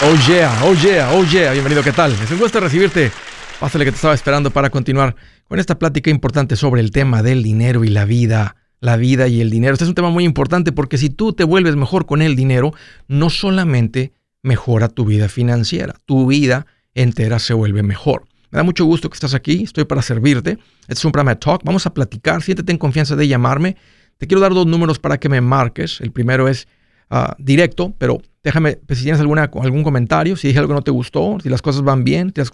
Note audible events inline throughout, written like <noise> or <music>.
Oh yeah, oh yeah, oh yeah. Bienvenido, ¿qué tal? Es un gusto recibirte. Pásale que te estaba esperando para continuar con esta plática importante sobre el tema del dinero y la vida. La vida y el dinero. Este es un tema muy importante porque si tú te vuelves mejor con el dinero, no solamente mejora tu vida financiera, tu vida entera se vuelve mejor. Me da mucho gusto que estás aquí, estoy para servirte. Este es un programa de talk, vamos a platicar, siéntete en confianza de llamarme. Te quiero dar dos números para que me marques. El primero es Ah, directo, pero déjame, pues, si tienes alguna, algún comentario, si dije algo que no te gustó, si las cosas van bien, si las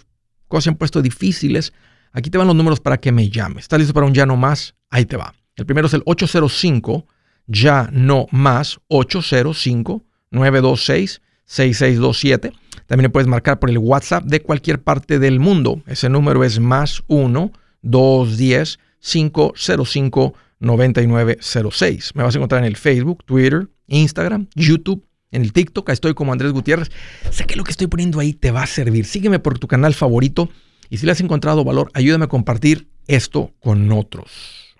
cosas se han puesto difíciles, aquí te van los números para que me llames. ¿Estás listo para un ya no más? Ahí te va. El primero es el 805, ya no más, 805-926-6627. También le puedes marcar por el WhatsApp de cualquier parte del mundo. Ese número es más 1-210-505-9906. Me vas a encontrar en el Facebook, Twitter, Instagram, YouTube, en el TikTok. Estoy como Andrés Gutiérrez. Sé que lo que estoy poniendo ahí te va a servir. Sígueme por tu canal favorito y si le has encontrado valor, ayúdame a compartir esto con otros.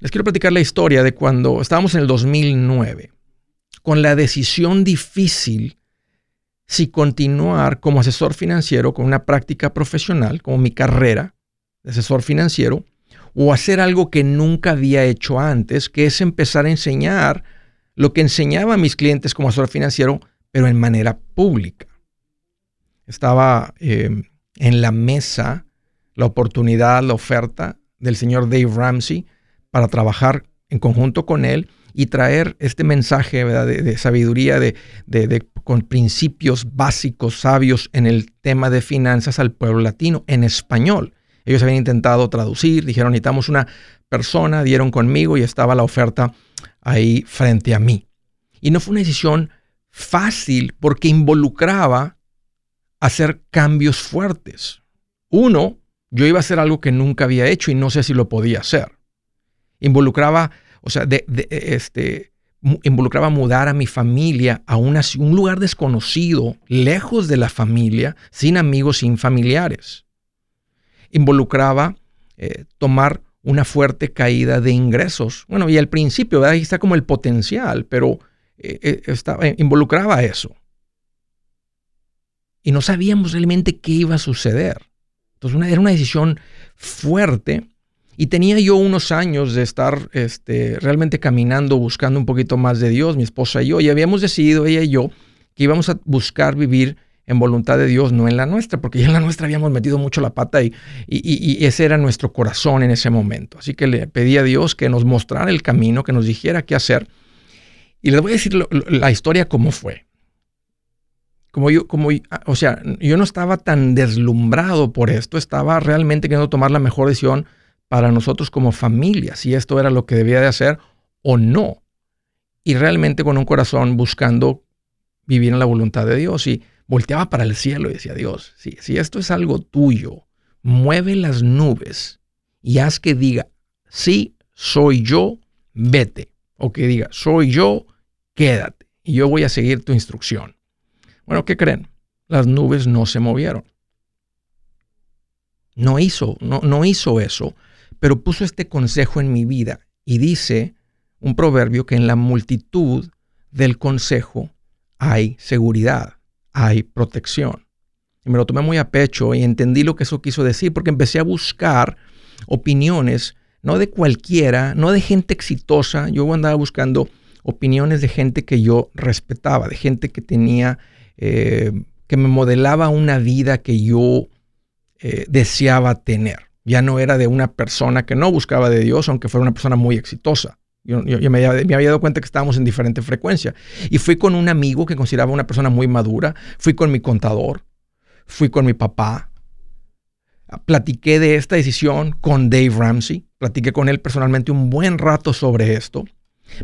Les quiero platicar la historia de cuando estábamos en el 2009, con la decisión difícil si continuar como asesor financiero con una práctica profesional, como mi carrera de asesor financiero, o hacer algo que nunca había hecho antes, que es empezar a enseñar lo que enseñaba a mis clientes como asesor financiero, pero en manera pública. Estaba eh, en la mesa la oportunidad, la oferta del señor Dave Ramsey para trabajar en conjunto con él y traer este mensaje De, sabiduría, de, con principios básicos, sabios en el tema de finanzas al pueblo latino en español. Ellos habían intentado traducir, dijeron necesitamos una persona, dieron conmigo y estaba la oferta ahí frente a mí. Y no fue una decisión fácil porque involucraba hacer cambios fuertes. Uno, yo iba a hacer algo que nunca había hecho y no sé si lo podía hacer. Involucraba, o sea, de, este, involucraba mudar a mi familia a un lugar desconocido, lejos de la familia, sin amigos, sin familiares. Involucraba eh, tomar una fuerte caída de ingresos. Bueno, y al principio, ahí está como el potencial, pero eh, eh, estaba, eh, involucraba eso. Y no sabíamos realmente qué iba a suceder. Entonces era una decisión fuerte y tenía yo unos años de estar este, realmente caminando, buscando un poquito más de Dios, mi esposa y yo, y habíamos decidido, ella y yo, que íbamos a buscar vivir en voluntad de Dios, no en la nuestra, porque ya en la nuestra habíamos metido mucho la pata y, y, ese era nuestro corazón en ese momento. Así que le pedí a Dios que nos mostrara el camino, que nos dijera qué hacer. Y les voy a decir la historia cómo fue. Como yo, como, o sea, yo no estaba tan deslumbrado por esto, estaba realmente queriendo tomar la mejor decisión para nosotros como familia, si esto era lo que debía de hacer o no. Y realmente con un corazón buscando vivir en la voluntad de Dios. Y volteaba para el cielo y decía, Dios, si, esto es algo tuyo, mueve las nubes y haz que diga, sí, soy yo, vete. O que diga, soy yo, quédate. Y yo voy a seguir tu instrucción. Bueno, ¿qué creen? Las nubes no se movieron. No hizo, no hizo eso, pero puso este consejo en mi vida y dice un proverbio que en la multitud del consejo hay seguridad hay protección. Y me lo tomé muy a pecho y entendí lo que eso quiso decir porque empecé a buscar opiniones, no de cualquiera, no de gente exitosa. Yo andaba buscando opiniones de gente que yo respetaba, de gente que tenía, eh, que me modelaba una vida que yo eh, deseaba tener. Ya no era de una persona que no buscaba de Dios, aunque fuera una persona muy exitosa. Yo, me, había, dado cuenta que estábamos en diferente frecuencia. Y fui con un amigo que consideraba una persona muy madura, fui con mi contador, fui con mi papá, platiqué de esta decisión con Dave Ramsey, platiqué con él personalmente un buen rato sobre esto,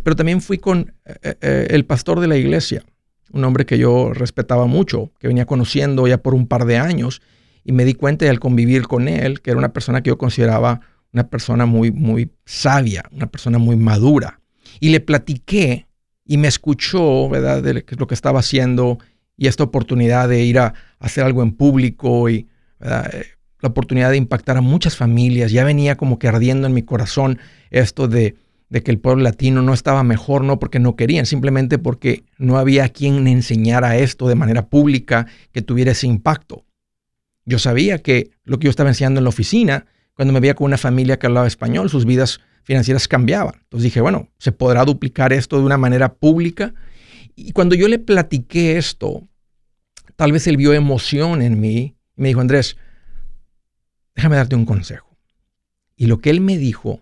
pero también fui con eh, eh, el pastor de la iglesia, un hombre que yo respetaba mucho, que venía conociendo ya por un par de años, y me di cuenta al convivir con él que era una persona que yo consideraba una persona muy, muy sabia, una persona muy madura. Y le platiqué y me escuchó, ¿verdad?, de lo que estaba haciendo y esta oportunidad de ir a, hacer algo en público y eh, la oportunidad de impactar a muchas familias. Ya venía como que ardiendo en mi corazón esto de, de que el pueblo latino no estaba mejor, no porque no querían, simplemente porque no había quien enseñara esto de manera pública que tuviera ese impacto. Yo sabía que lo que yo estaba enseñando en la oficina, cuando me veía con una familia que hablaba español, sus vidas financieras cambiaban. Entonces dije, bueno, se podrá duplicar esto de una manera pública. Y cuando yo le platiqué esto, tal vez él vio emoción en mí y me dijo, Andrés, déjame darte un consejo. Y lo que él me dijo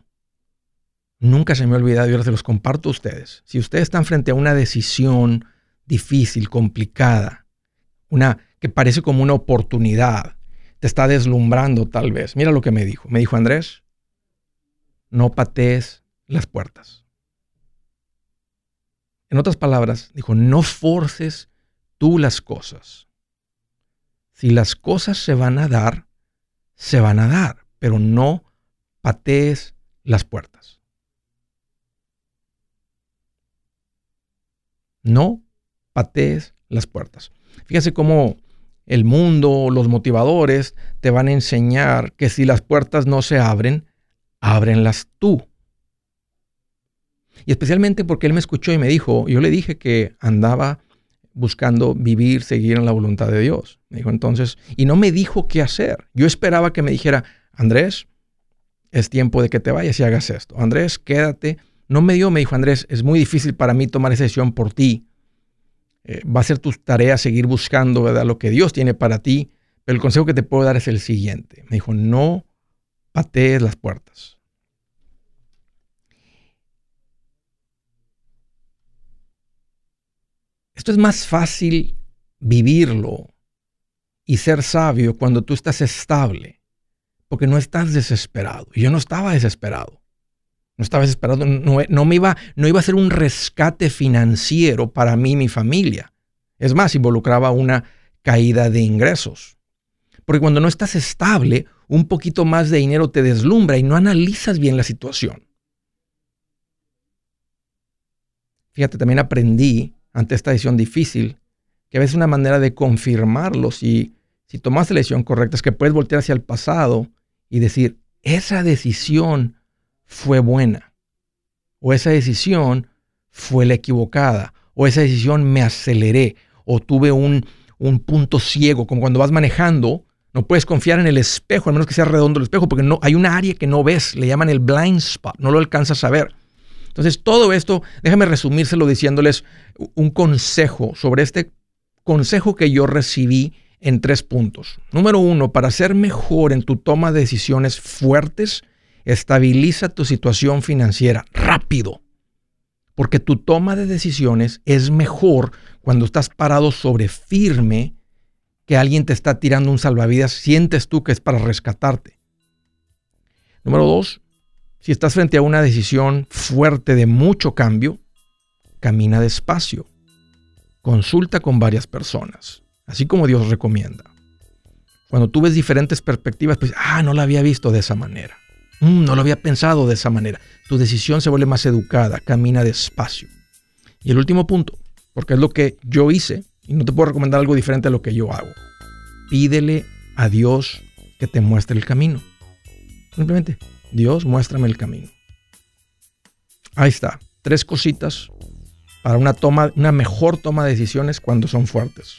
nunca se me ha olvidado y ahora se los comparto a ustedes. Si ustedes están frente a una decisión difícil, complicada, una que parece como una oportunidad, te está deslumbrando tal vez. Mira lo que me dijo. Me dijo Andrés, no patees las puertas. En otras palabras, dijo, no forces tú las cosas. Si las cosas se van a dar, se van a dar, pero no patees las puertas. No patees las puertas. Fíjese cómo el mundo, los motivadores te van a enseñar que si las puertas no se abren, ábrenlas tú. Y especialmente porque él me escuchó y me dijo, yo le dije que andaba buscando vivir, seguir en la voluntad de Dios. Me dijo entonces, y no me dijo qué hacer. Yo esperaba que me dijera, Andrés, es tiempo de que te vayas y hagas esto. Andrés, quédate no me dio, me dijo Andrés, es muy difícil para mí tomar esa decisión por ti. Eh, va a ser tu tarea seguir buscando lo que Dios tiene para ti. Pero el consejo que te puedo dar es el siguiente. Me dijo, no patees las puertas. Esto es más fácil vivirlo y ser sabio cuando tú estás estable, porque no estás desesperado. Yo no estaba desesperado. No estaba desesperado, no, me iba, no iba a ser un rescate financiero para mí y mi familia. Es más, involucraba una caída de ingresos. Porque cuando no estás estable, un poquito más de dinero te deslumbra y no analizas bien la situación. Fíjate, también aprendí ante esta decisión difícil que a veces una manera de confirmarlo, si, si tomaste la decisión correcta, es que puedes voltear hacia el pasado y decir, esa decisión fue buena, o esa decisión fue la equivocada, o esa decisión me aceleré, o tuve un, un punto ciego, como cuando vas manejando, no puedes confiar en el espejo, al menos que sea redondo el espejo, porque no, hay una área que no ves, le llaman el blind spot, no lo alcanzas a ver. Entonces, todo esto, déjame resumírselo diciéndoles un consejo sobre este consejo que yo recibí en tres puntos. Número uno, para ser mejor en tu toma de decisiones fuertes, Estabiliza tu situación financiera rápido, porque tu toma de decisiones es mejor cuando estás parado sobre firme que alguien te está tirando un salvavidas, sientes tú que es para rescatarte. Número dos, si estás frente a una decisión fuerte de mucho cambio, camina despacio. Consulta con varias personas, así como Dios recomienda. Cuando tú ves diferentes perspectivas, pues, ah, no la había visto de esa manera. Mm, no lo había pensado de esa manera. Tu decisión se vuelve más educada, camina despacio. Y el último punto, porque es lo que yo hice, y no te puedo recomendar algo diferente a lo que yo hago. Pídele a Dios que te muestre el camino. Simplemente, Dios, muéstrame el camino. Ahí está, tres cositas para una toma, una mejor toma de decisiones cuando son fuertes.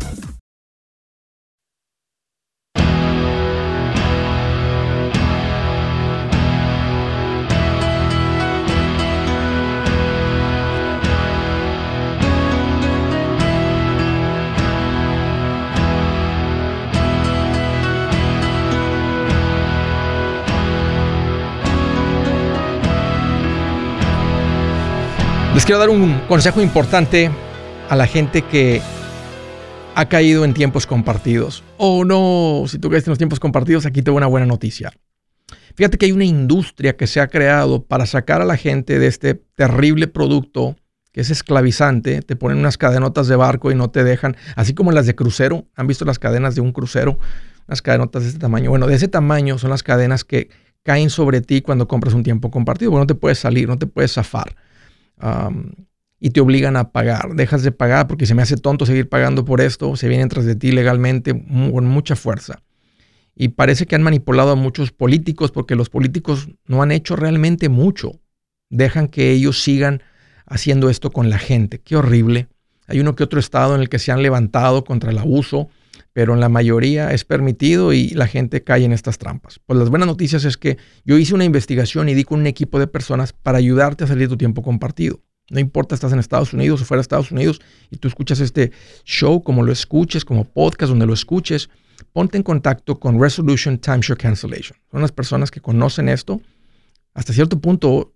Quiero dar un consejo importante a la gente que ha caído en tiempos compartidos. Oh no, si tú caes en los tiempos compartidos, aquí tengo una buena noticia. Fíjate que hay una industria que se ha creado para sacar a la gente de este terrible producto que es esclavizante. Te ponen unas cadenotas de barco y no te dejan, así como las de crucero. ¿Han visto las cadenas de un crucero? Unas cadenotas de este tamaño. Bueno, de ese tamaño son las cadenas que caen sobre ti cuando compras un tiempo compartido. Bueno, no te puedes salir, no te puedes zafar y te obligan a pagar. Dejas de pagar porque se me hace tonto seguir pagando por esto, se vienen tras de ti legalmente con mucha fuerza. Y parece que han manipulado a muchos políticos porque los políticos no han hecho realmente mucho. Dejan que ellos sigan haciendo esto con la gente. Qué horrible. Hay uno que otro estado en el que se han levantado contra el abuso, pero en la mayoría es permitido y la gente cae en estas trampas. Pues las buenas noticias es que yo hice una investigación y di con un equipo de personas para ayudarte a salir de tu tiempo compartido. No importa, estás en Estados Unidos o fuera de Estados Unidos y tú escuchas este show, como lo escuches, como podcast, donde lo escuches, ponte en contacto con Resolution Timeshare Cancellation. Son las personas que conocen esto. Hasta cierto punto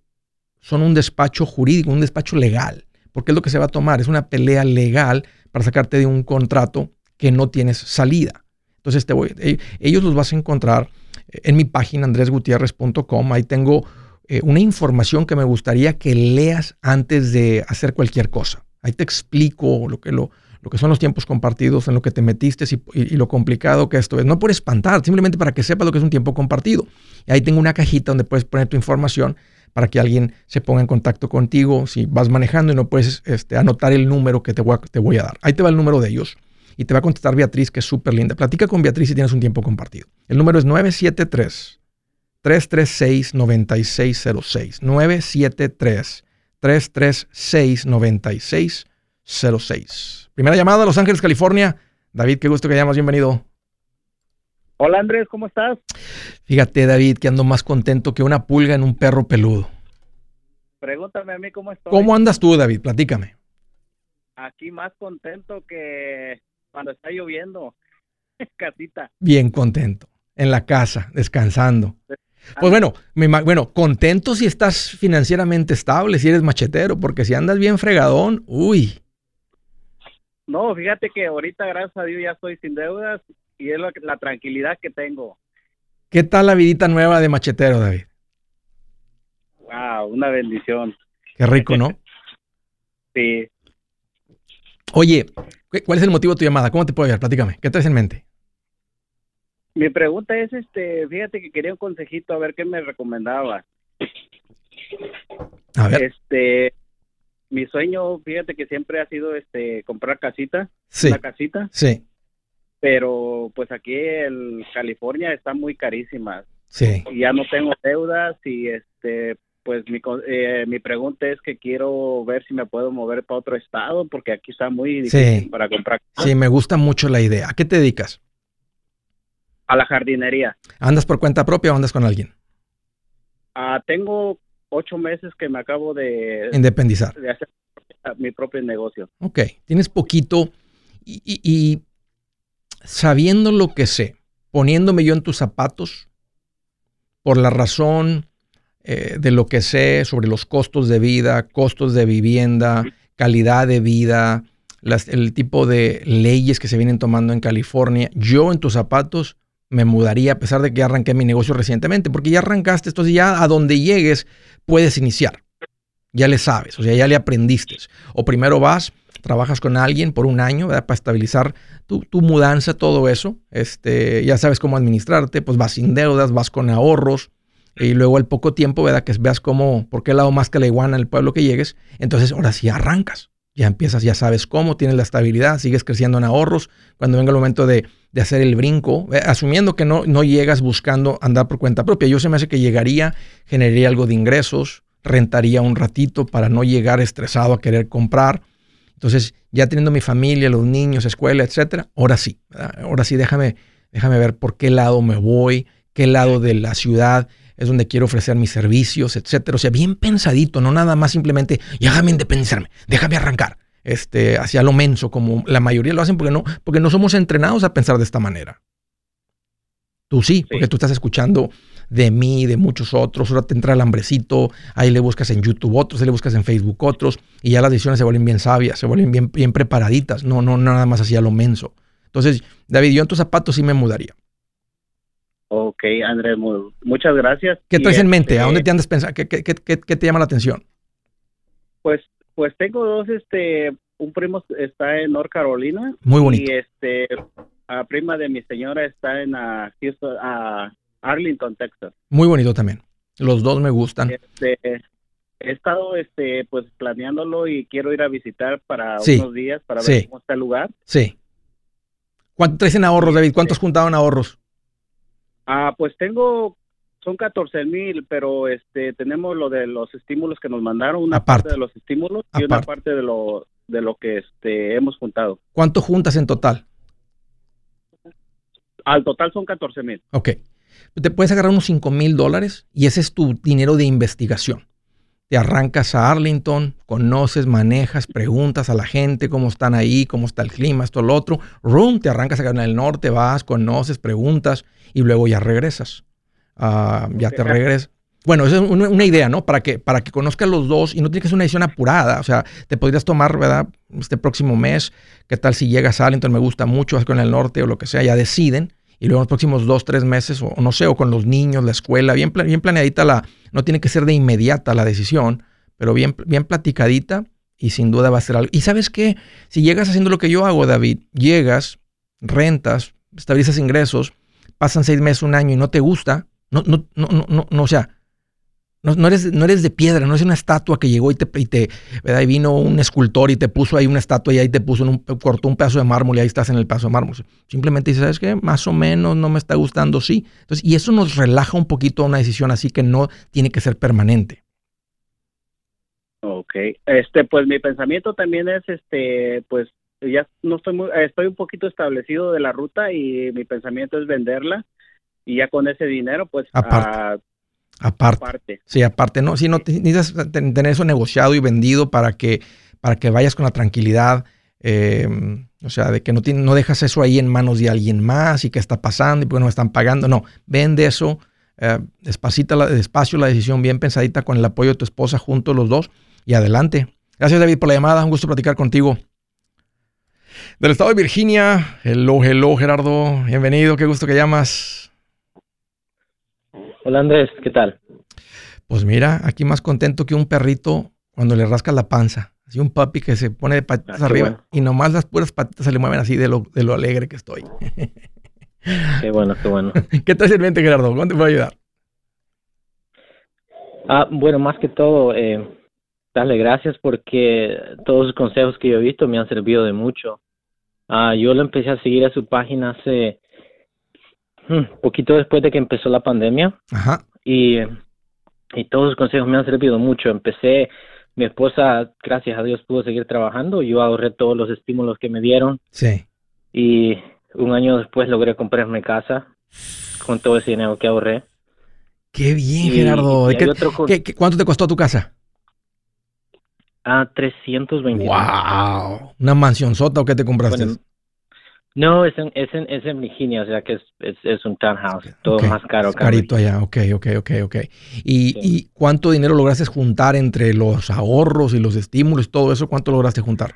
son un despacho jurídico, un despacho legal, porque es lo que se va a tomar. Es una pelea legal para sacarte de un contrato que no tienes salida. Entonces te voy, eh, ellos los vas a encontrar en mi página andresgutierrez.com. Ahí tengo eh, una información que me gustaría que leas antes de hacer cualquier cosa. Ahí te explico lo que, lo, lo que son los tiempos compartidos, en lo que te metiste y, lo complicado que esto es. No por espantar, simplemente para que sepas lo que es un tiempo compartido. Y ahí tengo una cajita donde puedes poner tu información para que alguien se ponga en contacto contigo si vas manejando y no puedes este, anotar el número que te voy, a, te voy a dar. Ahí te va el número de ellos y te va a contestar Beatriz, que es súper linda. Platica con Beatriz si tienes un tiempo compartido. El número es 973 336 9606. 973 336 9606. Primera llamada a Los Ángeles, California. David, qué gusto que llamas, bienvenido. Hola Andrés, ¿cómo estás? Fíjate David, que ando más contento que una pulga en un perro peludo. Pregúntame a mí cómo estoy. ¿Cómo andas tú, David? Platícame. Aquí más contento que cuando está lloviendo. <laughs> Casita. Bien contento. En la casa, descansando. Pues bueno, bueno, contento si estás financieramente estable, si eres machetero, porque si andas bien fregadón, uy. No, fíjate que ahorita, gracias a Dios, ya estoy sin deudas y es la, tranquilidad que tengo. ¿Qué tal la vidita nueva de machetero, David? Wow, una bendición. Qué rico, ¿no? <laughs> sí. Oye, ¿cuál es el motivo de tu llamada? ¿Cómo te puedo ayudar? Platícame. ¿Qué traes en mente? Mi pregunta es, este, fíjate que quería un consejito a ver qué me recomendaba. A ver. Este, mi sueño, fíjate que siempre ha sido, este, comprar casita, sí. una casita. Sí. Pero, pues aquí en California está muy carísima. Sí. Y ya no tengo deudas y, este, pues mi, eh, mi pregunta es que quiero ver si me puedo mover para otro estado porque aquí está muy difícil para comprar. Sí, me gusta mucho la idea. ¿A qué te dedicas? A la jardinería. ¿Andas por cuenta propia o andas con alguien? Ah, tengo ocho meses que me acabo de... Independizar. De hacer mi propio negocio. Ok, tienes poquito y, y sabiendo lo que sé, poniéndome yo en tus zapatos, por la razón eh, de lo que sé sobre los costos de vida, costos de vivienda, calidad de vida, el tipo de leyes que se vienen tomando en California, yo en tus zapatos me mudaría a pesar de que ya arranqué mi negocio recientemente, porque ya arrancaste, entonces ya a donde llegues puedes iniciar. Ya le sabes, o sea, ya le aprendiste. O primero vas, trabajas con alguien por un año para estabilizar tu, tu, mudanza, todo eso. Este, ya sabes cómo administrarte, pues vas sin deudas, vas con ahorros. Y luego al poco tiempo, ¿verdad? Que veas cómo, por qué lado más que la iguana el pueblo que llegues. Entonces ahora sí arrancas ya empiezas, ya sabes cómo, tienes la estabilidad, sigues creciendo en ahorros. Cuando venga el momento de, hacer el brinco, eh, asumiendo que no, no llegas buscando andar por cuenta propia, yo se me hace que llegaría, generaría algo de ingresos, rentaría un ratito para no llegar estresado a querer comprar. Entonces, ya teniendo mi familia, los niños, escuela, etcétera, ahora sí, ahora sí, déjame, déjame ver por qué lado me voy, qué lado de la ciudad es donde quiero ofrecer mis servicios, etcétera. O sea, bien pensadito, no nada más simplemente, déjame independizarme, déjame arrancar, este, hacia lo menso, como la mayoría lo hacen porque no, porque no somos entrenados a pensar de esta manera. Tú sí, porque tú estás escuchando de mí, de muchos otros, ahora te entra el hambrecito, ahí le buscas en YouTube otros, ahí le buscas en Facebook otros, y ya las decisiones se vuelven bien sabias, se vuelven bien, bien preparaditas, no, no, nada más hacia lo menso. Entonces, David, yo en tus zapatos sí me mudaría. Ok, Andrés, muchas gracias. ¿Qué traes en mente? ¿A dónde este te andas pensando? ¿Qué, qué, qué, qué, te llama la atención? Pues, pues tengo dos, este, un primo está en North Carolina. Muy bonito. Y este, la prima de mi señora está en a Arlington, Texas. Muy bonito también. Los dos me gustan. Este, he estado, este, pues planeándolo y quiero ir a visitar para unos días para ver cómo está el lugar. Sí. ¿Cuánto traes en ahorros, David? ¿Cuántos este, juntaron ahorros? Ah, pues tengo, son 14 mil, pero este tenemos lo de los estímulos que nos mandaron, una parte de los estímulos y una parte de lo, de lo que este, hemos juntado. ¿Cuánto juntas en total? Al total son 14 mil. Ok. Te puedes agarrar unos 5 mil dólares y ese es tu dinero de investigación te arrancas a Arlington, conoces, manejas, preguntas a la gente cómo están ahí, cómo está el clima, esto, lo otro. Room, te arrancas acá en el norte, vas, conoces, preguntas y luego ya regresas. Ah, ya te regresas. Bueno, esa es una, idea, ¿no? Para que, para que conozcas los dos y no tienes que ser una decisión apurada. O sea, te podrías tomar, ¿verdad? Este próximo mes, ¿qué tal si llegas a Arlington? Me gusta mucho, vas con el norte o lo que sea, ya deciden y luego en los próximos dos, tres meses, o, no sé, o con los niños, la escuela, bien, bien planeadita la, no tiene que ser de inmediata la decisión, pero bien, bien platicadita y sin duda va a ser algo. Y sabes qué, si llegas haciendo lo que yo hago, David, llegas, rentas, estabilizas ingresos, pasan seis meses, un año y no te gusta, no, no, no, no, no, o sea, no, eres, no eres de piedra, no es una estatua que llegó y te, y te ¿verdad? y vino un escultor y te puso ahí una estatua y ahí te puso, un, cortó un pedazo de mármol y ahí estás en el pedazo de mármol. Simplemente dices, ¿sabes qué? Más o menos no me está gustando, sí. Entonces, y eso nos relaja un poquito a una decisión así que no tiene que ser permanente. Ok, este, pues mi pensamiento también es, este, pues ya no estoy muy, estoy un poquito establecido de la ruta y mi pensamiento es venderla y ya con ese dinero, pues, a, Aparte. Sí, aparte, no, si no necesitas tener eso negociado y vendido para que, para que vayas con la tranquilidad, em, o sea, de que no, no dejas eso ahí en manos de alguien más y qué está pasando y por qué no me están pagando. No, vende eso, eh, despacita, la, despacio la decisión, bien pensadita con el apoyo de tu esposa, juntos los dos y adelante. Gracias, David, por la llamada. Un gusto platicar contigo. Del estado de Virginia, hello, hello, Gerardo. Bienvenido, qué gusto que llamas. Hola Andrés, ¿qué tal? Pues mira, aquí más contento que un perrito cuando le rasca la panza. Así un papi que se pone de patitas ah, arriba y nomás las puras patitas se le mueven así de lo, de lo alegre que estoy. <laughs> Qué bueno, qué bueno. ¿Qué tal el mente, Gerardo? ¿Cómo te puedo ayudar? Ah, bueno, más que todo, eh, darle gracias porque todos los consejos que yo he visto me han servido de mucho. Ah, yo lo empecé a seguir a su página hace poquito después de que empezó la pandemia. Ajá. Y, y todos los consejos me han servido mucho. Empecé, mi esposa, gracias a Dios, pudo seguir trabajando. Yo ahorré todos los estímulos que me dieron. Sí. Y un año después logré comprarme casa con todo ese dinero que ahorré. Qué bien, Gerardo. cuánto te costó tu casa? Ah, 320. ¡Wow! ¿Una mansión sota o qué te compraste? No, es en, es en, es en Virginia, o sea que es, es, un townhouse, todo más caro. carito allá, ok, ok, ok, ok. ¿Y, ¿Y cuánto dinero lograste juntar entre los ahorros y los estímulos, todo eso? ¿Cuánto lograste juntar?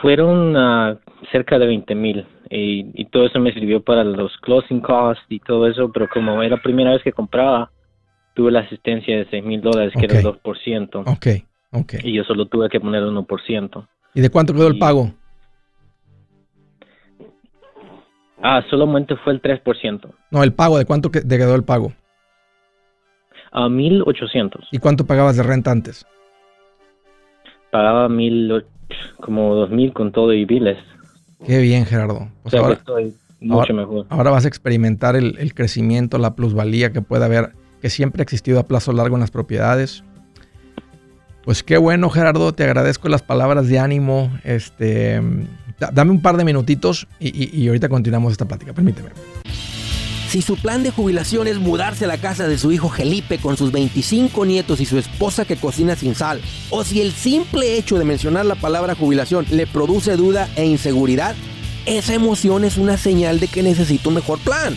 Fueron uh, cerca de 20 mil y, y, todo eso me sirvió para los closing costs y todo eso, pero como era la primera vez que compraba, tuve la asistencia de 6 mil dólares, que era el 2%. Ok, ok. Y yo solo tuve que poner el 1%. ¿Y de cuánto quedó el pago? Ah, solamente fue el 3%. No, el pago, ¿de cuánto te quedó el pago? A 1.800. ¿Y cuánto pagabas de renta antes? Pagaba mil, como 2.000 con todo y biles. Qué bien, Gerardo. o sea, ahora, estoy mucho mejor. Ahora vas a experimentar el, el, crecimiento, la plusvalía que puede haber, que siempre ha existido a plazo largo en las propiedades. Pues qué bueno, Gerardo. Te agradezco las palabras de ánimo. Este, dame un par de minutitos y, ahorita continuamos esta plática. Permíteme. Si su plan de jubilación es mudarse a la casa de su hijo Felipe con sus 25 nietos y su esposa que cocina sin sal, o si el simple hecho de mencionar la palabra jubilación le produce duda e inseguridad, esa emoción es una señal de que necesita un mejor plan.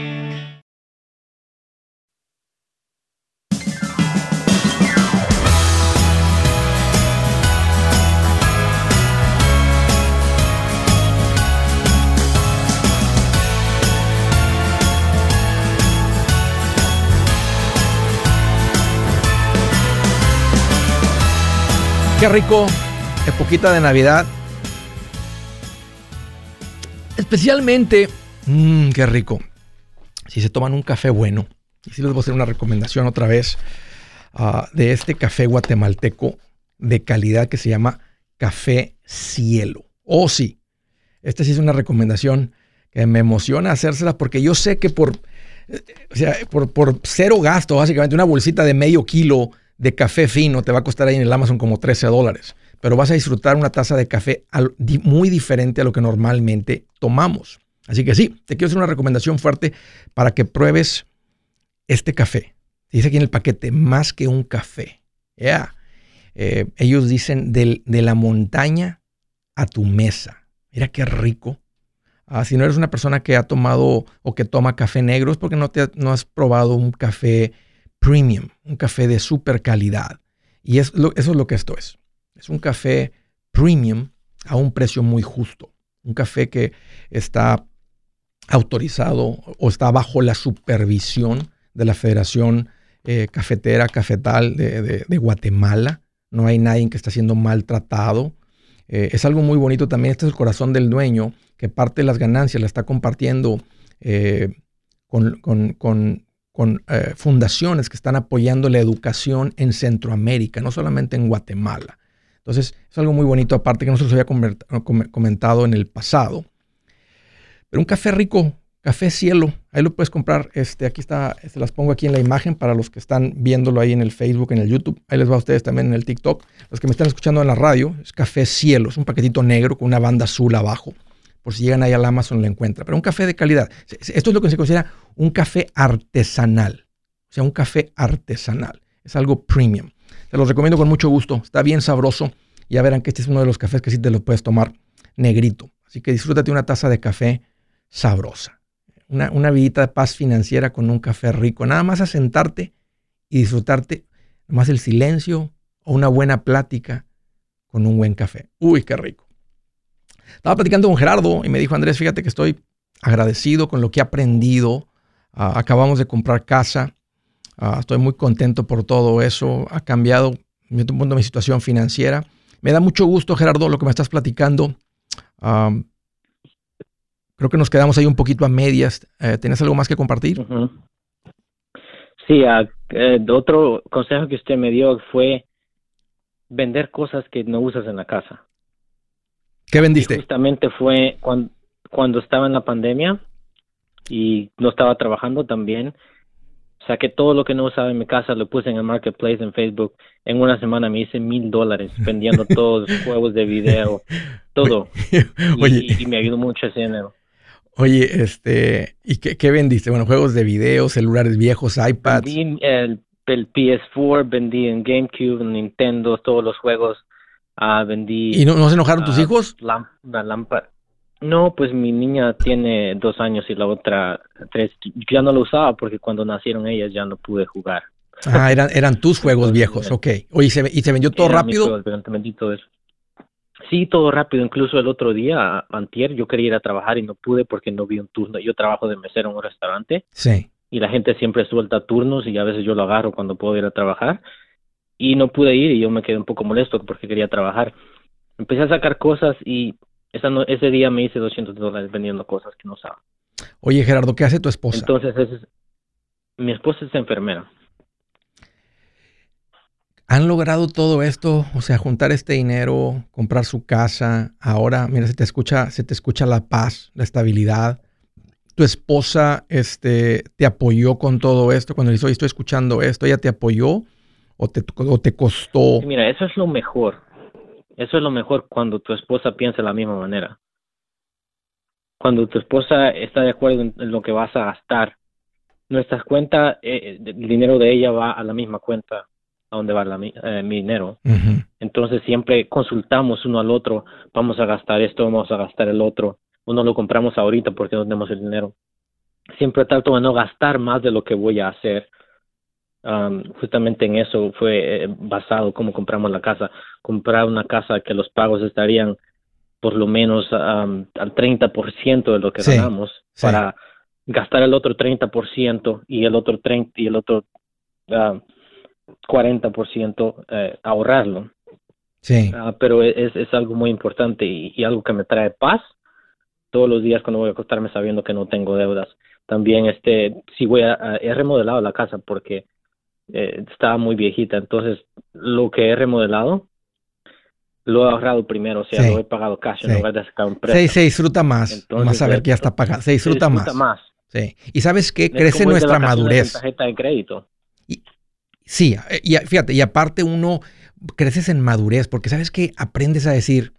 Qué rico, poquita de Navidad. Especialmente, mmm, qué rico. Si se toman un café bueno, y si les voy a hacer una recomendación otra vez ah, de este café guatemalteco de calidad que se llama Café Cielo. Oh, sí, esta sí es una recomendación que me emociona hacérsela porque yo sé que por, eh, o sea, por, por cero gasto, básicamente una bolsita de medio kilo de café fino te va a costar ahí en el Amazon como 13 dólares, pero vas a disfrutar una taza de café muy diferente a lo que normalmente tomamos. Así que sí, te quiero hacer una recomendación fuerte para que pruebes este café. Dice aquí en el paquete, más que un café. Yeah. Eh, ellos dicen de la montaña a tu mesa. Mira qué rico. Ah, si no eres una persona que ha tomado o que toma café negro, es porque no, te, no has probado un café premium, un café de super calidad. Y es eso es lo que esto es. Es un café premium a un precio muy justo. Un café que está autorizado o está bajo la supervisión de la Federación eh, Cafetera Cafetal de, Guatemala. No hay nadie que está siendo maltratado. Eh, es algo muy bonito también. Este es el corazón del dueño, que parte de las ganancias la está compartiendo eh, con, con eh, fundaciones que están apoyando la educación en Centroamérica, no solamente en Guatemala. Entonces, es algo muy bonito, aparte que no se los había comentado en el pasado. Pero un café rico, café cielo, ahí lo puedes comprar. Este, aquí está, se las pongo aquí en la imagen para los que están viéndolo ahí en el Facebook, en el YouTube. Ahí les va a ustedes también en el TikTok. Los que me están escuchando en la radio, es café cielo, es un paquetito negro con una banda azul abajo por si llegan ahí al Amazon lo encuentran. Pero un café de calidad. Esto es lo que se considera un café artesanal. O sea, un café artesanal. Es algo premium. Te lo recomiendo con mucho gusto. Está bien sabroso. Ya verán que este es uno de los cafés que sí te lo puedes tomar negrito. Así que disfrútate una taza de café sabrosa. Una, una vidita de paz financiera con un café rico. Nada más a sentarte y disfrutarte más el silencio o una buena plática con un buen café. Uy, qué rico. Estaba platicando con Gerardo y me dijo, Andrés, fíjate que estoy agradecido con lo que he aprendido. Ah, acabamos de comprar casa. Ah, estoy muy contento por todo eso. Ha cambiado mi punto mi situación financiera. Me da mucho gusto, Gerardo, lo que me estás platicando. creo que nos quedamos ahí un poquito a medias. Eh, ¿Tienes algo más que compartir? Sí, eh, otro consejo que usted me dio fue vender cosas que no usas en la casa. ¿Qué vendiste? justamente fue cuando, cuando estaba en la pandemia y no estaba trabajando también. Saqué todo lo que no usaba en mi casa, lo puse en el marketplace en Facebook. En una semana me hice mil dólares vendiendo <laughs> todos los juegos de video, todo. <laughs> y, me ayudó mucho ese dinero. Oye, este, ¿y qué, vendiste? Bueno, juegos de video, celulares viejos, iPads. Vendí el, PS4, vendí en GameCube, Nintendo, todos los juegos. Ah, vendí. ¿Y no, se enojaron tus hijos? la lámpara. No, pues mi niña tiene dos años y la otra tres. Ya no lo usaba porque cuando nacieron ellas ya no pude jugar. Ah, eran, eran tus <laughs> juegos viejos, ok. Oye, ¿y se, ¿y se vendió todo rápido? todo eso. Sí, todo rápido. Incluso el otro día, antier, yo quería ir a trabajar y no pude porque no vi un turno. Yo trabajo de mesero en un restaurante. Sí. Y la gente siempre suelta turnos y a veces yo lo agarro cuando puedo ir a trabajar. Y no pude ir y yo me quedé un poco molesto porque quería trabajar. Empecé a sacar cosas y esa ese día me hice 200 dólares vendiendo cosas que no usaba. Oye, Gerardo, ¿qué hace tu esposa? Entonces, mi esposa es enfermera. ¿Han logrado todo esto? O sea, juntar este dinero, comprar su casa. Ahora, mira, se te escucha, se te escucha la paz, la estabilidad. Tu esposa este, te apoyó con todo esto. Cuando le dijo, estoy escuchando esto, ¿ella te apoyó o te, o te costó? Mira, eso es lo mejor. Eso es lo mejor cuando tu esposa piensa de la misma manera. Cuando tu esposa está de acuerdo en, lo que vas a gastar, nuestras cuentas, eh, el dinero de ella va a la misma cuenta a donde va eh, mi dinero. Entonces siempre consultamos uno al otro, vamos a gastar esto, vamos a gastar el otro. Uno lo compramos ahorita porque no tenemos el dinero. Siempre trato de no gastar más de lo que voy a hacer justamente en eso fue eh, basado cómo compramos la casa. Comprar una casa que los pagos estarían por lo menos al 30% de lo que ganamos para gastar el otro 30% y el otro 30 y el otro 40% eh, ahorrarlo. Sí. Ah, pero es, es algo muy importante y, algo que me trae paz todos los días cuando voy a acostarme sabiendo que no tengo deudas. También este, si voy a, he remodelado la casa porque eh, estaba muy viejita, entonces lo que he remodelado lo he ahorrado primero, o sea, lo he pagado cash en lugar de sacar un préstamo. Sí, se disfruta más, más saber que ya está pagado, se disfruta, más. Sí. Y sabes qué, crece nuestra madurez. Tarjeta de crédito. Y, sí, y fíjate, y aparte uno creces en madurez, porque sabes que aprendes a decir,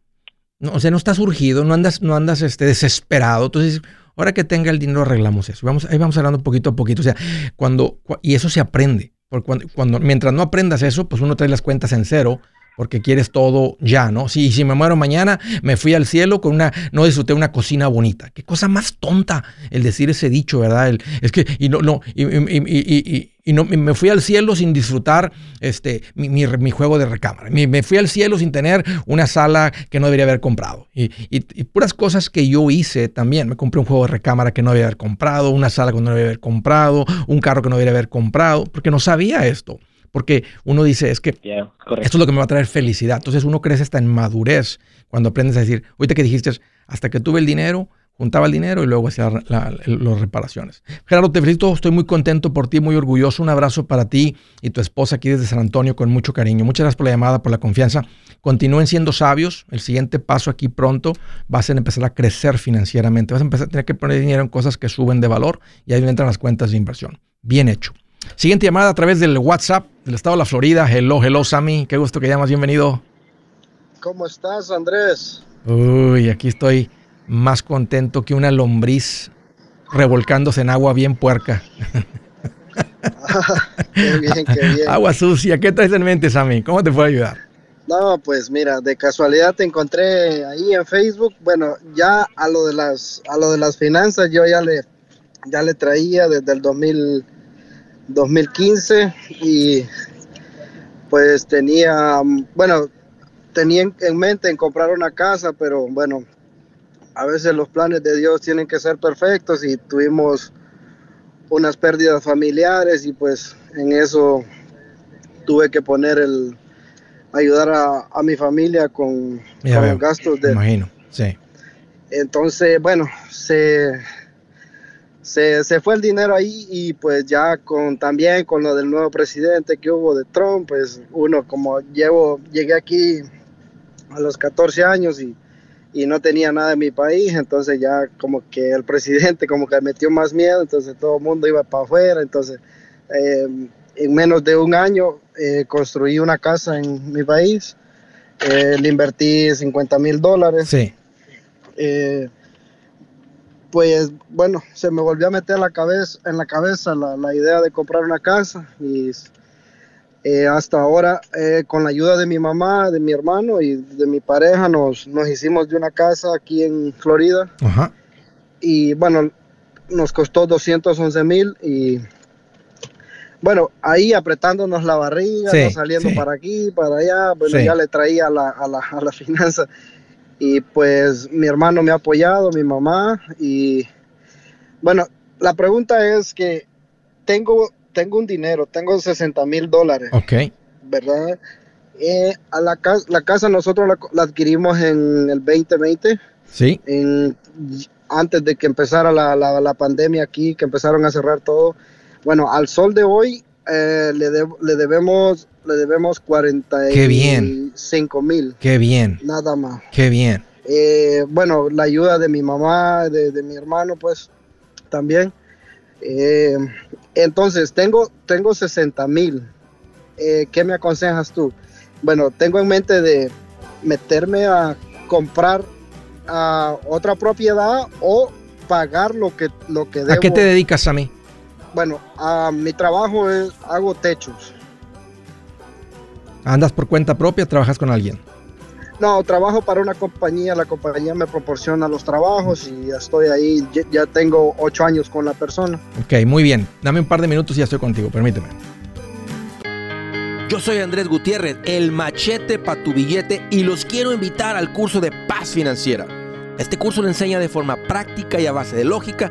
no, o sea, no estás urgido, no andas, no andas este, desesperado, entonces ahora que tenga el dinero arreglamos eso. Vamos, ahí vamos hablando poquito a poquito, o sea, cuando, y eso se aprende. Porque cuando, mientras no aprendas eso, pues uno trae las cuentas en cero porque quieres todo ya, ¿no? Si, si me muero mañana, me fui al cielo con una, no disfruté una cocina bonita. Qué cosa más tonta el decir ese dicho, ¿verdad? El, es que, y no, no, y, y, y, no, me fui al cielo sin disfrutar este, mi, mi, juego de recámara. Me, fui al cielo sin tener una sala que no debería haber comprado. Y, puras cosas que yo hice también. Me compré un juego de recámara que no debería haber comprado, una sala que no debería haber comprado, un carro que no debería haber comprado, porque no sabía esto porque uno dice, es que esto es lo que me va a traer felicidad. Entonces uno crece hasta en madurez cuando aprendes a decir, ahorita que dijiste, hasta que tuve el dinero, juntaba el dinero y luego hacía las reparaciones. Gerardo, te felicito, estoy muy contento por ti, muy orgulloso. Un abrazo para ti y tu esposa aquí desde San Antonio con mucho cariño. Muchas gracias por la llamada, por la confianza. Continúen siendo sabios. El siguiente paso aquí pronto va a ser empezar a crecer financieramente. Vas a empezar a tener que poner dinero en cosas que suben de valor y ahí entran las cuentas de inversión. Bien hecho. Siguiente llamada a través del WhatsApp del estado de la Florida. Hello, hello, Sammy. Qué gusto que llamas. Bienvenido. ¿Cómo estás, Andrés? Uy, aquí estoy más contento que una lombriz revolcándose en agua bien puerca. <laughs> qué bien, qué bien. Agua sucia. ¿Qué traes en mente, Sammy? ¿Cómo te puedo ayudar? No, pues mira, de casualidad te encontré ahí en Facebook. Bueno, ya a lo de las a lo de las finanzas yo ya le ya le traía desde el 2000 2015 y pues tenía, bueno, tenía en mente en comprar una casa, pero bueno, a veces los planes de Dios tienen que ser perfectos y tuvimos unas pérdidas familiares y pues en eso tuve que poner el ayudar a, mi familia con, gastos de... Imagino, sí. Entonces, bueno, se, se, fue el dinero ahí y pues ya con también con lo del nuevo presidente que hubo de Trump, pues uno como llevo, llegué aquí a los 14 años y, no tenía nada en mi país, entonces ya como que el presidente como que metió más miedo, entonces todo el mundo iba para afuera, entonces eh, en menos de un año eh, construí una casa en mi país, eh, le invertí 50 mil dólares. Sí pues bueno, se me volvió a meter la cabeza, en la cabeza la, idea de comprar una casa y eh, hasta ahora eh, con la ayuda de mi mamá, de mi hermano y de mi pareja nos, nos hicimos de una casa aquí en Florida. Y bueno, nos costó 211 mil y bueno, ahí apretándonos la barriga, saliendo para aquí, para allá, bueno, ya le traía la, a, la, a la <laughs> finanza y pues mi hermano me ha apoyado, mi mamá y bueno, la pregunta es que tengo, tengo un dinero, tengo 60 mil dólares. Ok. ¿Verdad? Eh, a la, casa, la casa nosotros la, adquirimos en el 2020. Sí. En, antes de que empezara la, la, pandemia aquí, que empezaron a cerrar todo. Bueno, al sol de hoy eh, le, le debemos le debemos 45 mil. Qué bien. Nada más. Qué bien. Eh, bueno, la ayuda de mi mamá, de, mi hermano, pues también. Eh, entonces, tengo, tengo 60 mil. ¿Qué me aconsejas tú? Bueno, tengo en mente de meterme a comprar a otra propiedad o pagar lo que, lo que debo. ¿A qué te dedicas a mí? Bueno, a mi trabajo es, hago techos. ¿Andas por cuenta propia? ¿Trabajas con alguien? No, trabajo para una compañía, la compañía me proporciona los trabajos y ya estoy ahí, ya tengo ocho años con la persona. Ok, muy bien. Dame un par de minutos y ya estoy contigo, permíteme. Yo soy Andrés Gutiérrez, el machete para tu billete y los quiero invitar al curso de paz financiera. Este curso le enseña de forma práctica y a base de lógica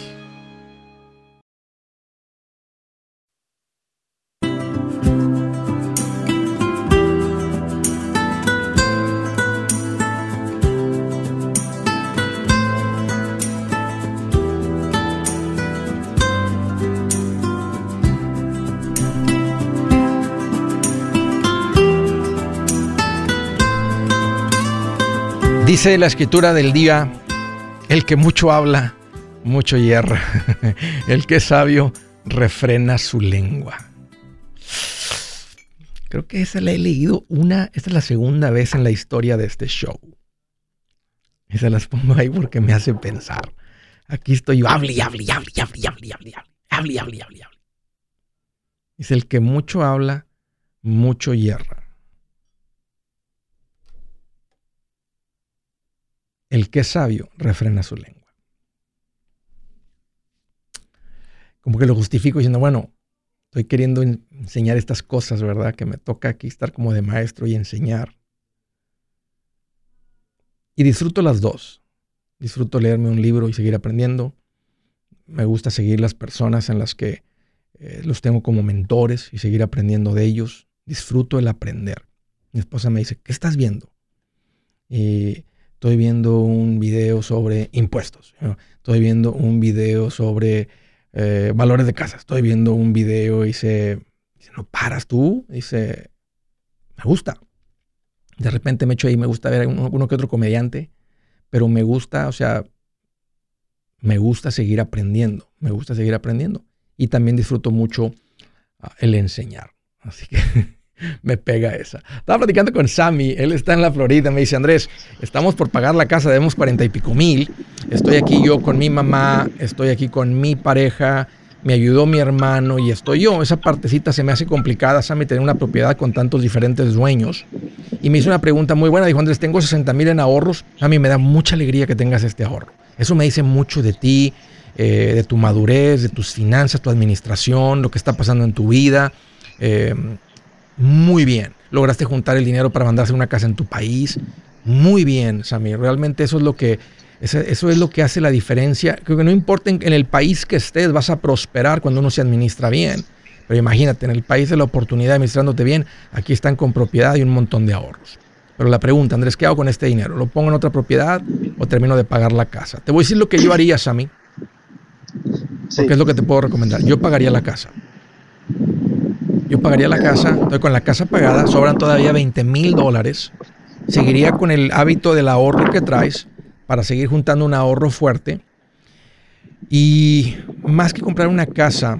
Dice la escritura del día, el que mucho habla, mucho hierra. <laughs> El que es sabio, refrena su lengua. Creo que esa la he leído una, esta es la segunda vez en la historia de este show. Esa las pongo ahí porque me hace pensar. Aquí estoy yo, hable y hable y hable y hable y hable y hable hable y hable y hable. Dice el que mucho habla, mucho hierra. El que es sabio refrena su lengua. Como que lo justifico diciendo, bueno, estoy queriendo enseñar estas cosas, ¿verdad? Que me toca aquí estar como de maestro y enseñar. Y disfruto las dos. Disfruto leerme un libro y seguir aprendiendo. Me gusta seguir las personas en las que eh, los tengo como mentores y seguir aprendiendo de ellos. Disfruto el aprender. Mi esposa me dice, ¿qué estás viendo? Y estoy viendo un video sobre impuestos, estoy viendo un video sobre eh, valores de casa, estoy viendo un video y dice, no paras tú, dice, me gusta. De repente me echo ahí, me gusta ver uno, uno que otro comediante, pero me gusta, o sea, me gusta seguir aprendiendo, me gusta seguir aprendiendo. Y también disfruto mucho ah, el enseñar. Así que <laughs> <laughs> me pega esa. Estaba platicando con Sammy, él está en la Florida, me dice, Andrés, estamos por pagar la casa, debemos cuarenta y pico mil, estoy aquí yo con mi mamá, estoy aquí con mi pareja, me ayudó mi hermano y estoy yo. Esa partecita se me hace complicada, Sammy, tener una propiedad con tantos diferentes dueños. Y me hizo una pregunta muy buena, dijo, Andrés, tengo 60 mil en ahorros, Sammy, me da mucha alegría que tengas este ahorro. Eso me dice mucho de ti, eh, de tu madurez, de tus finanzas, tu administración, lo que está pasando en tu vida. Eh, muy bien. Lograste juntar el dinero para mandarse una casa en tu país. Muy bien, Samir. Realmente eso es lo que eso es lo que hace la diferencia. Creo que no importa en, el país que estés, vas a prosperar cuando uno se administra bien. Pero imagínate, en el país de la oportunidad administrándote bien, aquí están con propiedad y un montón de ahorros. Pero la pregunta, Andrés, ¿qué hago con este dinero? ¿Lo pongo en otra propiedad o termino de pagar la casa? Te voy a decir lo que yo haría, Sammy. Sí. Porque es lo que te puedo recomendar. Yo pagaría la casa. Yo pagaría la casa, estoy con la casa pagada, sobran todavía 20 mil dólares. Seguiría con el hábito del ahorro que traes para seguir juntando un ahorro fuerte. Y más que comprar una casa,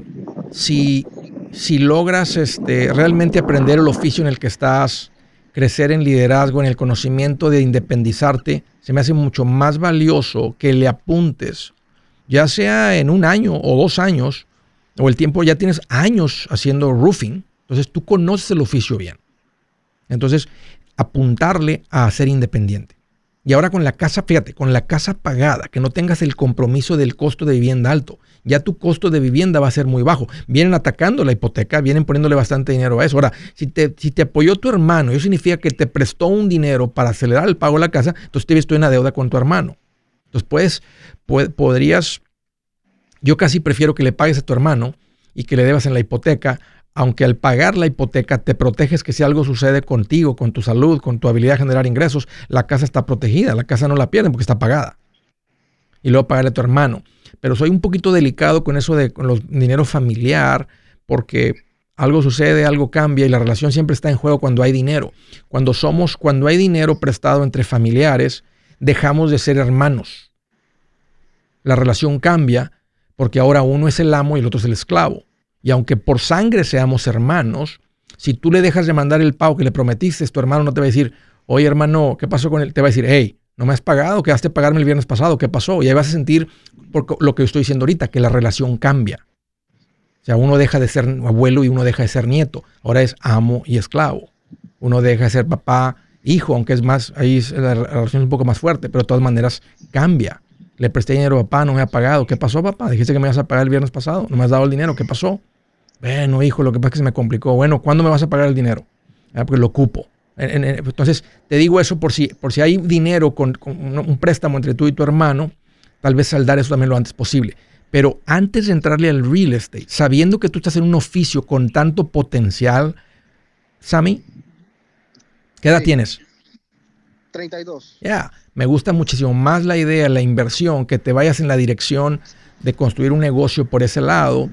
si, si logras este, realmente aprender el oficio en el que estás, crecer en liderazgo, en el conocimiento de independizarte, se me hace mucho más valioso que le apuntes, ya sea en un año o dos años, o el tiempo ya tienes años haciendo roofing, entonces tú conoces el oficio bien. Entonces, apuntarle a ser independiente. Y ahora con la casa, fíjate, con la casa pagada, que no tengas el compromiso del costo de vivienda alto, ya tu costo de vivienda va a ser muy bajo. Vienen atacando la hipoteca, vienen poniéndole bastante dinero a eso. Ahora, si te, apoyó tu hermano, eso significa que te prestó un dinero para acelerar el pago de la casa, entonces te visto en una deuda con tu hermano. Entonces, puedes, podrías, yo casi prefiero que le pagues a tu hermano y que le debas en la hipoteca, aunque al pagar la hipoteca te proteges que si algo sucede contigo, con tu salud, con tu habilidad de generar ingresos, la casa está protegida, la casa no la pierden porque está pagada. Y luego pagarle a tu hermano. Pero soy un poquito delicado con eso de con los dinero familiar, porque algo sucede, algo cambia y la relación siempre está en juego cuando hay dinero. Cuando somos, cuando hay dinero prestado entre familiares, dejamos de ser hermanos. La relación cambia porque ahora uno es el amo y el otro es el esclavo. Y aunque por sangre seamos hermanos, si tú le dejas de mandar el pago que le prometiste, tu hermano no te va a decir, oye hermano, ¿qué pasó con él? Te va a decir, hey, no me has pagado, quedaste a pagarme el viernes pasado, ¿qué pasó? Y ahí vas a sentir por lo que estoy diciendo ahorita, que la relación cambia. O sea, uno deja de ser abuelo y uno deja de ser nieto. Ahora es amo y esclavo. Uno deja de ser papá, hijo, aunque es más, ahí la relación es un poco más fuerte, pero de todas maneras cambia. Le presté dinero a papá, no me ha pagado. ¿Qué pasó, papá? Dijiste que me ibas a pagar el viernes pasado, no me has dado el dinero, ¿qué pasó? Bueno, hijo, lo que pasa es que se me complicó. Bueno, ¿cuándo me vas a pagar el dinero? Ah, porque lo ocupo. Entonces, te digo eso por si, por si hay dinero con, un préstamo entre tú y tu hermano, tal vez saldar eso también lo antes posible. Pero antes de entrarle al real estate, sabiendo que tú estás en un oficio con tanto potencial, Sammy, ¿qué edad tienes? 32. Ya, me gusta muchísimo más la idea, la inversión, que te vayas en la dirección de construir un negocio por ese lado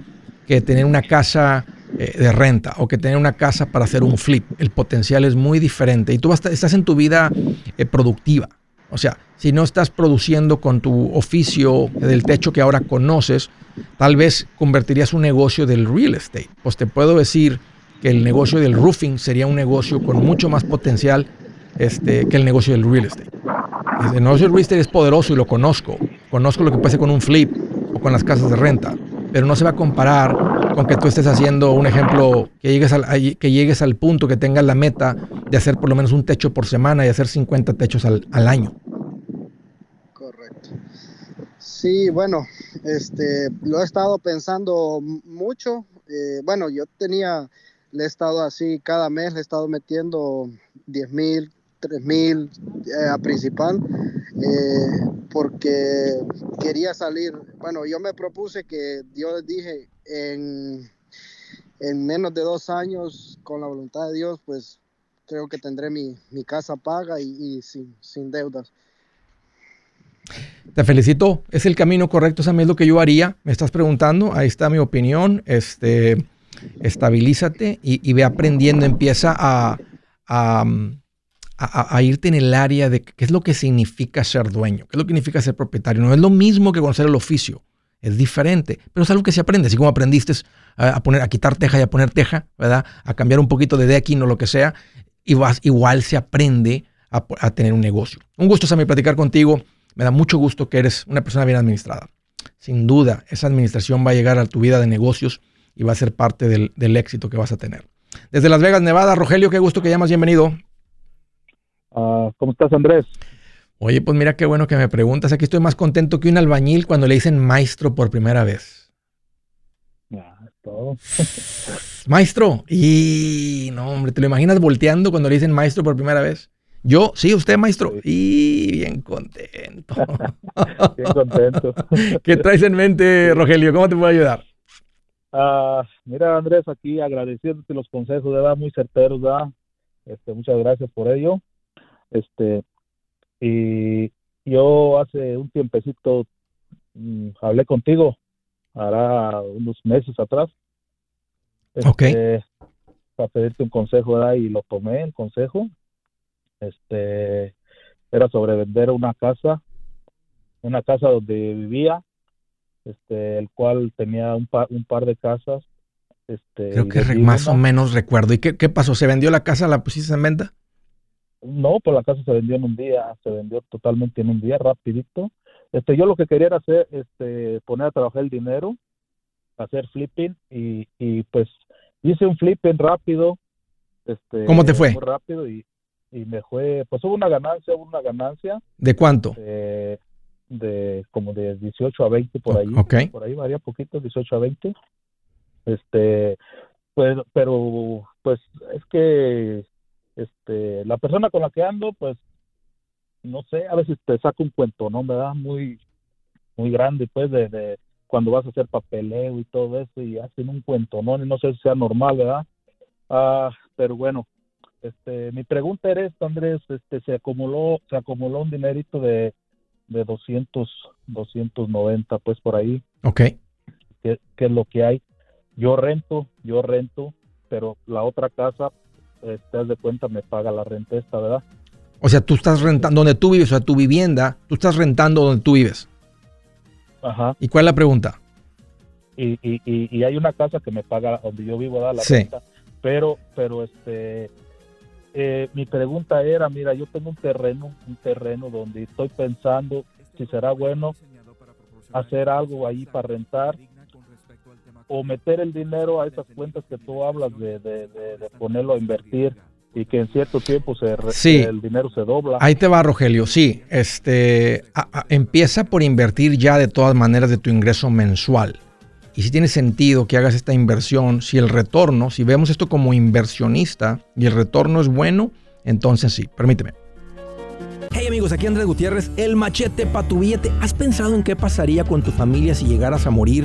que tener una casa eh, de renta o que tener una casa para hacer un flip. El potencial es muy diferente y tú estás en tu vida eh, productiva. O sea, si no estás produciendo con tu oficio del techo que ahora conoces, tal vez convertirías un negocio del real estate. Pues te puedo decir que el negocio del roofing sería un negocio con mucho más potencial este, que el negocio del real estate. El negocio del real estate es poderoso y lo conozco. Conozco lo que pasa con un flip o con las casas de renta pero no se va a comparar con que tú estés haciendo un ejemplo, que llegues al, que llegues al punto que tengas la meta de hacer por lo menos un techo por semana y hacer 50 techos al, año. Correcto. Sí, bueno, este, lo he estado pensando mucho. Eh, bueno, yo tenía, le he estado así, cada mes le he estado metiendo 10 mil, 3 mil eh, a principal. Eh, porque quería salir. Bueno, yo me propuse que yo les dije en, en menos de dos años, con la voluntad de Dios, pues creo que tendré mi, casa paga y, sin, sin, deudas. Te felicito, es el camino correcto, esa es lo que yo haría. Me estás preguntando, ahí está mi opinión. Este, estabilízate y, ve aprendiendo, empieza a a, irte en el área de qué es lo que significa ser dueño, qué es lo que significa ser propietario. No es lo mismo que conocer el oficio. Es diferente, pero es algo que se aprende, así como aprendiste a, poner, a quitar teja y a poner teja, ¿verdad? A cambiar un poquito de decking o lo que sea, y vas, igual se aprende a, a tener un negocio. Un gusto, Sammy, platicar contigo. Me da mucho gusto que eres una persona bien administrada. Sin duda, esa administración va a llegar a tu vida de negocios y va a ser parte del, del éxito que vas a tener. Desde Las Vegas, Nevada, Rogelio, qué gusto que llamas, bienvenido. Ah, ¿Cómo estás, Andrés? Oye, pues mira qué bueno que me preguntas. Aquí estoy más contento que un albañil cuando le dicen maestro por primera vez. Es todo. <laughs> maestro. Y no, hombre, ¿te lo imaginas volteando cuando le dicen maestro por primera vez? Yo, sí, usted, maestro. Y bien contento. <laughs> bien contento. <laughs> ¿Qué traes en mente, Rogelio? ¿Cómo te puedo ayudar? Ah, mira, Andrés, aquí agradeciéndote los consejos, de verdad, muy certeros, ¿verdad? Este, muchas gracias por ello. Este, y yo hace un tiempecito mm, hablé contigo, hará unos meses atrás. Este, Para pedirte un consejo, ¿verdad? Y lo tomé, el consejo. Este, era sobre vender una casa, una casa donde vivía, este, el cual tenía un, par, un par de casas. Este, Creo que más o menos recuerdo. ¿Y qué, qué, pasó? ¿Se vendió la casa? ¿La pusiste en venta? No, pues la casa se vendió en un día, se vendió totalmente en un día, rapidito. Este, yo lo que quería era hacer, este, poner a trabajar el dinero, hacer flipping y, y pues hice un flipping rápido. Este, ¿Cómo te fue? rápido y, y me fue, pues hubo una ganancia, hubo una ganancia. ¿De cuánto? De, de como de 18 a 20 por ahí. Por ahí varía poquito, 18 a 20. Este, pues, pero pues es que este, la persona con la que ando, pues, no sé, a veces te saca un cuento, ¿no? Me da muy, muy grande, pues, de, de cuando vas a hacer papeleo y todo eso y hacen un cuento, ¿no? Y no sé si sea normal, ¿verdad? Ah, pero bueno, este, mi pregunta era esta, Andrés, este, se acumuló, se acumuló un dinerito de, de 200, 290, pues, por ahí. Ok. ¿Qué, ¿Qué es lo que hay? Yo rento, yo rento, pero la otra casa te das de cuenta, me paga la renta esta, ¿verdad? O sea, tú estás rentando donde tú vives, o sea, tu vivienda, tú estás rentando donde tú vives. Ajá. ¿Y cuál es la pregunta? Y, y, y, hay una casa que me paga donde yo vivo, ¿verdad? La renta. Pero, pero este, eh, mi pregunta era, mira, yo tengo un terreno, un terreno donde estoy pensando si será bueno hacer algo ahí para rentar o meter el dinero a esas cuentas que tú hablas de, de, ponerlo a invertir y que en cierto tiempo se el dinero se dobla. Ahí te va, Rogelio. Sí, este, empieza por invertir ya de todas maneras de tu ingreso mensual. Y si tiene sentido que hagas esta inversión, si el retorno, si vemos esto como inversionista y el retorno es bueno, entonces sí, permíteme. Hey amigos, aquí Andrés Gutiérrez, el machete para tu billete. ¿Has pensado en qué pasaría con tu familia si llegaras a morir?